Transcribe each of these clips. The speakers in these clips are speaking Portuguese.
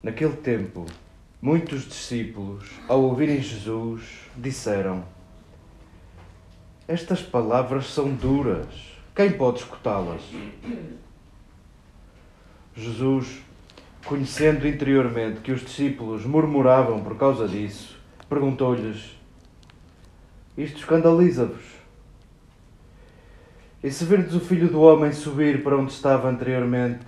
Naquele tempo, muitos discípulos, ao ouvirem Jesus, disseram: Estas palavras são duras, quem pode escutá-las? Jesus, conhecendo interiormente que os discípulos murmuravam por causa disso, perguntou-lhes: Isto escandaliza-vos? E se virdes o filho do homem subir para onde estava anteriormente,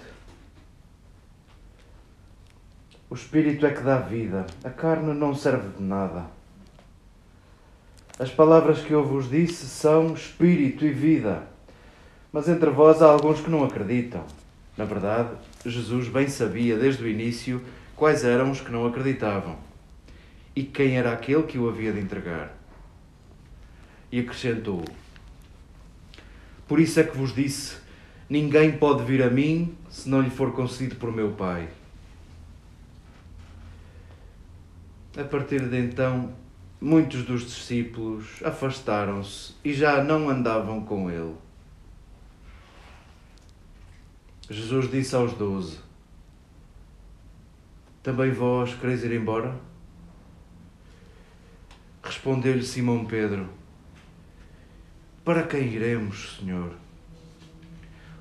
o espírito é que dá vida, a carne não serve de nada. As palavras que eu vos disse são espírito e vida, mas entre vós há alguns que não acreditam. Na verdade, Jesus bem sabia desde o início quais eram os que não acreditavam e quem era aquele que o havia de entregar. E acrescentou: por isso é que vos disse: ninguém pode vir a mim se não lhe for concedido por meu Pai. A partir de então, muitos dos discípulos afastaram-se e já não andavam com ele. Jesus disse aos doze: Também vós quereis ir embora? Respondeu-lhe Simão Pedro para quem iremos, Senhor?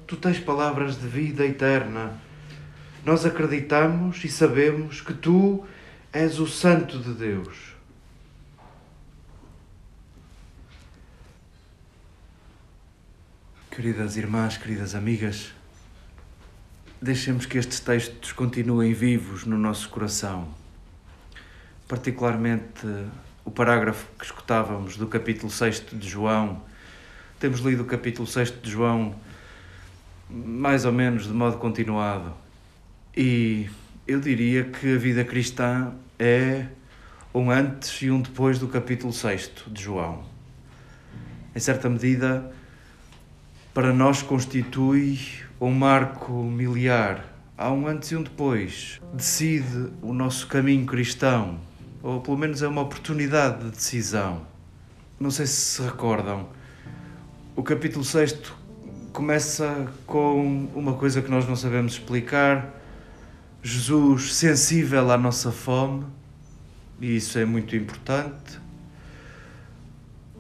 Tu tens palavras de vida eterna. Nós acreditamos e sabemos que tu és o Santo de Deus. Queridas irmãs, queridas amigas, deixemos que estes textos continuem vivos no nosso coração. Particularmente o parágrafo que escutávamos do capítulo 6 de João, temos lido o capítulo 6 de João mais ou menos de modo continuado. E eu diria que a vida cristã é um antes e um depois do capítulo 6 de João. Em certa medida, para nós constitui um marco miliar. Há um antes e um depois. Decide o nosso caminho cristão, ou pelo menos é uma oportunidade de decisão. Não sei se se recordam o capítulo 6 começa com uma coisa que nós não sabemos explicar. Jesus sensível à nossa fome, e isso é muito importante.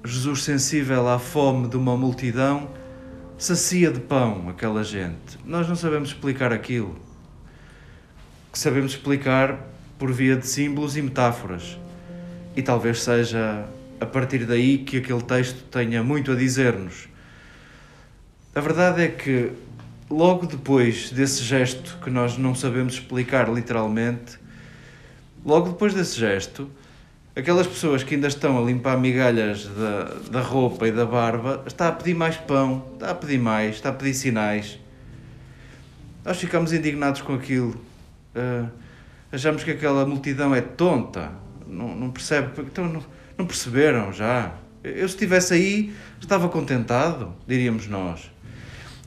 Jesus sensível à fome de uma multidão, sacia de pão aquela gente. Nós não sabemos explicar aquilo. Que sabemos explicar por via de símbolos e metáforas. E talvez seja a partir daí que aquele texto tenha muito a dizer-nos. A verdade é que, logo depois desse gesto que nós não sabemos explicar literalmente, logo depois desse gesto, aquelas pessoas que ainda estão a limpar migalhas da, da roupa e da barba, está a pedir mais pão, está a pedir mais, está a pedir sinais. Nós ficamos indignados com aquilo. Uh, achamos que aquela multidão é tonta, não, não percebe. Então, não, não perceberam já. Eu, se estivesse aí, estava contentado, diríamos nós.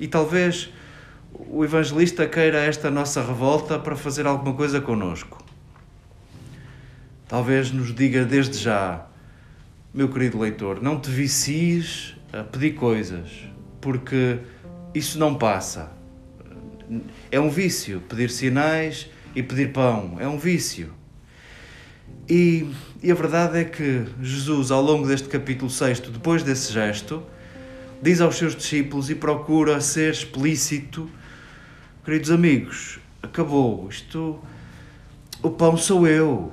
E talvez o evangelista queira esta nossa revolta para fazer alguma coisa conosco. Talvez nos diga desde já, meu querido leitor, não te vicies a pedir coisas, porque isso não passa. É um vício pedir sinais e pedir pão, é um vício. E, e a verdade é que Jesus, ao longo deste capítulo 6, depois desse gesto, diz aos seus discípulos e procura ser explícito. Queridos amigos, acabou. Isto. O pão sou eu.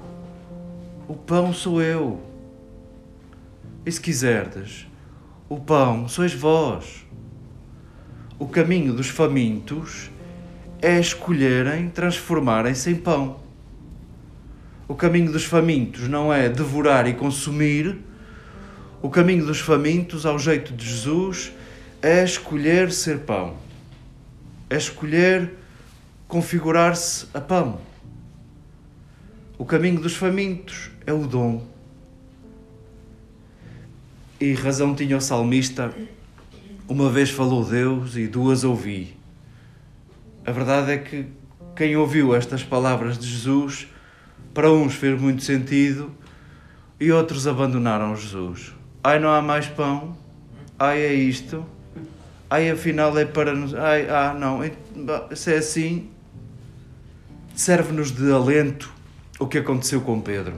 O pão sou eu. E se quiserdes, o pão sois vós. O caminho dos famintos é escolherem transformarem-se em pão. O caminho dos famintos não é devorar e consumir. O caminho dos famintos, ao jeito de Jesus, é escolher ser pão. É escolher configurar-se a pão. O caminho dos famintos é o dom. E razão tinha o salmista: uma vez falou Deus e duas ouvi. A verdade é que quem ouviu estas palavras de Jesus para uns fez muito sentido e outros abandonaram Jesus. Ai, não há mais pão. Ai, é isto. Ai, afinal é para nos. Ai, ah, não. Se é assim. serve-nos de alento o que aconteceu com Pedro.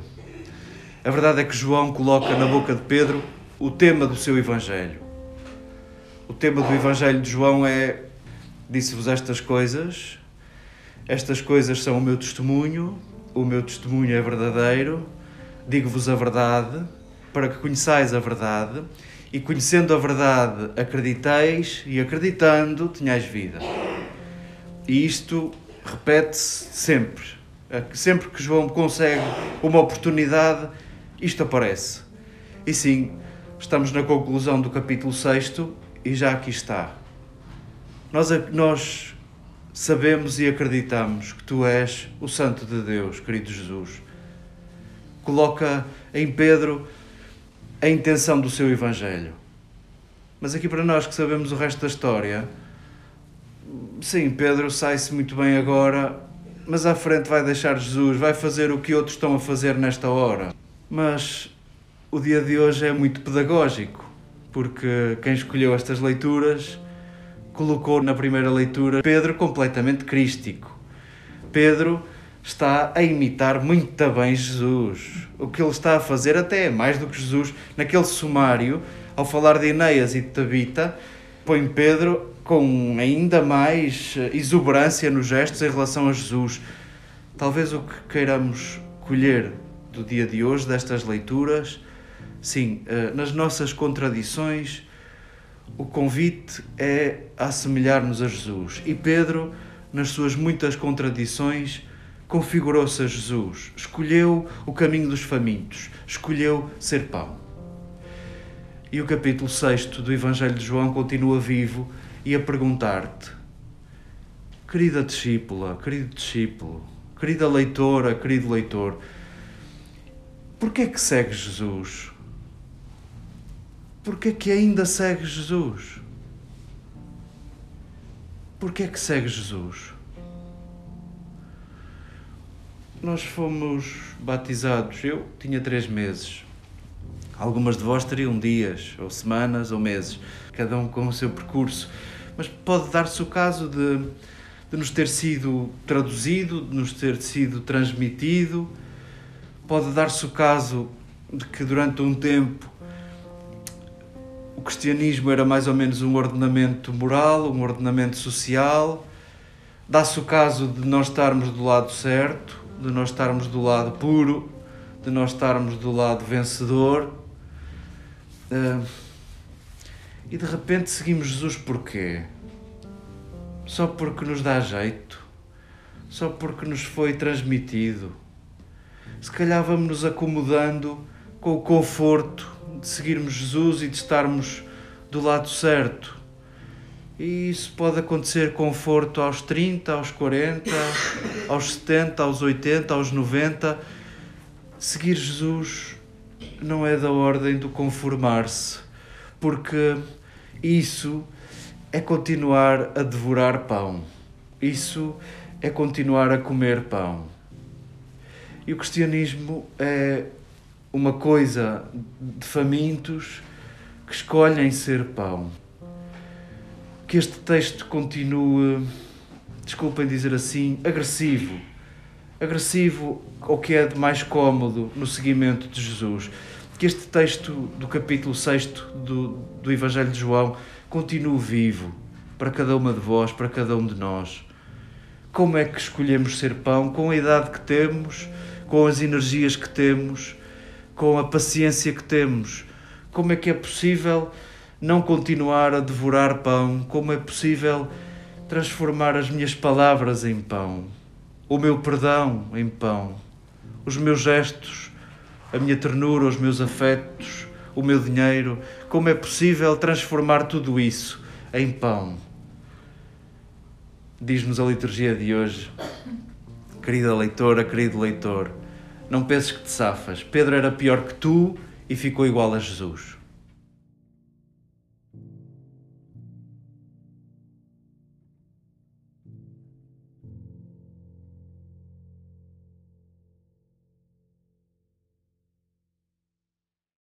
A verdade é que João coloca na boca de Pedro o tema do seu Evangelho. O tema do Evangelho de João é: Disse-vos estas coisas, estas coisas são o meu testemunho, o meu testemunho é verdadeiro, digo-vos a verdade, para que conheçais a verdade, e conhecendo a verdade, acrediteis, e acreditando, tenhais vida. E isto repete-se sempre. Sempre que João consegue uma oportunidade, isto aparece. E sim, estamos na conclusão do capítulo 6 e já aqui está. Nós, nós sabemos e acreditamos que tu és o Santo de Deus, querido Jesus. Coloca em Pedro a intenção do seu Evangelho. Mas aqui para nós que sabemos o resto da história, sim, Pedro sai-se muito bem agora, mas à frente vai deixar Jesus, vai fazer o que outros estão a fazer nesta hora. Mas o dia de hoje é muito pedagógico, porque quem escolheu estas leituras colocou na primeira leitura Pedro completamente crístico. Pedro está a imitar muito bem Jesus. O que ele está a fazer até é mais do que Jesus. Naquele sumário, ao falar de Enéas e de Tabita, põe Pedro com ainda mais exuberância nos gestos em relação a Jesus. Talvez o que queiramos colher do dia de hoje, destas leituras, sim, eh, nas nossas contradições, o convite é assemelhar-nos a Jesus. E Pedro, nas suas muitas contradições, configurou-se a Jesus, escolheu o caminho dos famintos, escolheu ser pão. E o capítulo 6 do Evangelho de João continua vivo e a perguntar-te, querida discípula, querido discípulo, querida leitora, querido leitor, porquê é que segues Jesus? Porquê é que ainda segues Jesus? Porquê é que segues Jesus? Nós fomos batizados, eu tinha três meses. Algumas de vós teriam dias, ou semanas, ou meses, cada um com o seu percurso. Mas pode dar-se o caso de, de nos ter sido traduzido, de nos ter sido transmitido. Pode dar-se o caso de que durante um tempo o cristianismo era mais ou menos um ordenamento moral, um ordenamento social. Dá-se o caso de nós estarmos do lado certo, de nós estarmos do lado puro, de nós estarmos do lado vencedor. E de repente seguimos Jesus porquê? Só porque nos dá jeito? Só porque nos foi transmitido? Se calhar vamos nos acomodando com o conforto de seguirmos Jesus e de estarmos do lado certo. E isso pode acontecer conforto aos 30, aos 40, aos 70, aos 80, aos 90. Seguir Jesus não é da ordem do conformar-se, porque isso é continuar a devorar pão. Isso é continuar a comer pão. E o cristianismo é uma coisa de famintos que escolhem ser pão. Que este texto continue, desculpem dizer assim, agressivo. Agressivo ao que é de mais cômodo no seguimento de Jesus. Que este texto do capítulo 6 do, do Evangelho de João continue vivo para cada uma de vós, para cada um de nós. Como é que escolhemos ser pão com a idade que temos, com as energias que temos? com a paciência que temos. Como é que é possível não continuar a devorar pão? Como é possível transformar as minhas palavras em pão? O meu perdão em pão? Os meus gestos, a minha ternura, os meus afetos, o meu dinheiro? Como é possível transformar tudo isso em pão? Diz-nos a liturgia de hoje, querida leitora, querido leitor não penses que te safas. Pedro era pior que tu e ficou igual a Jesus.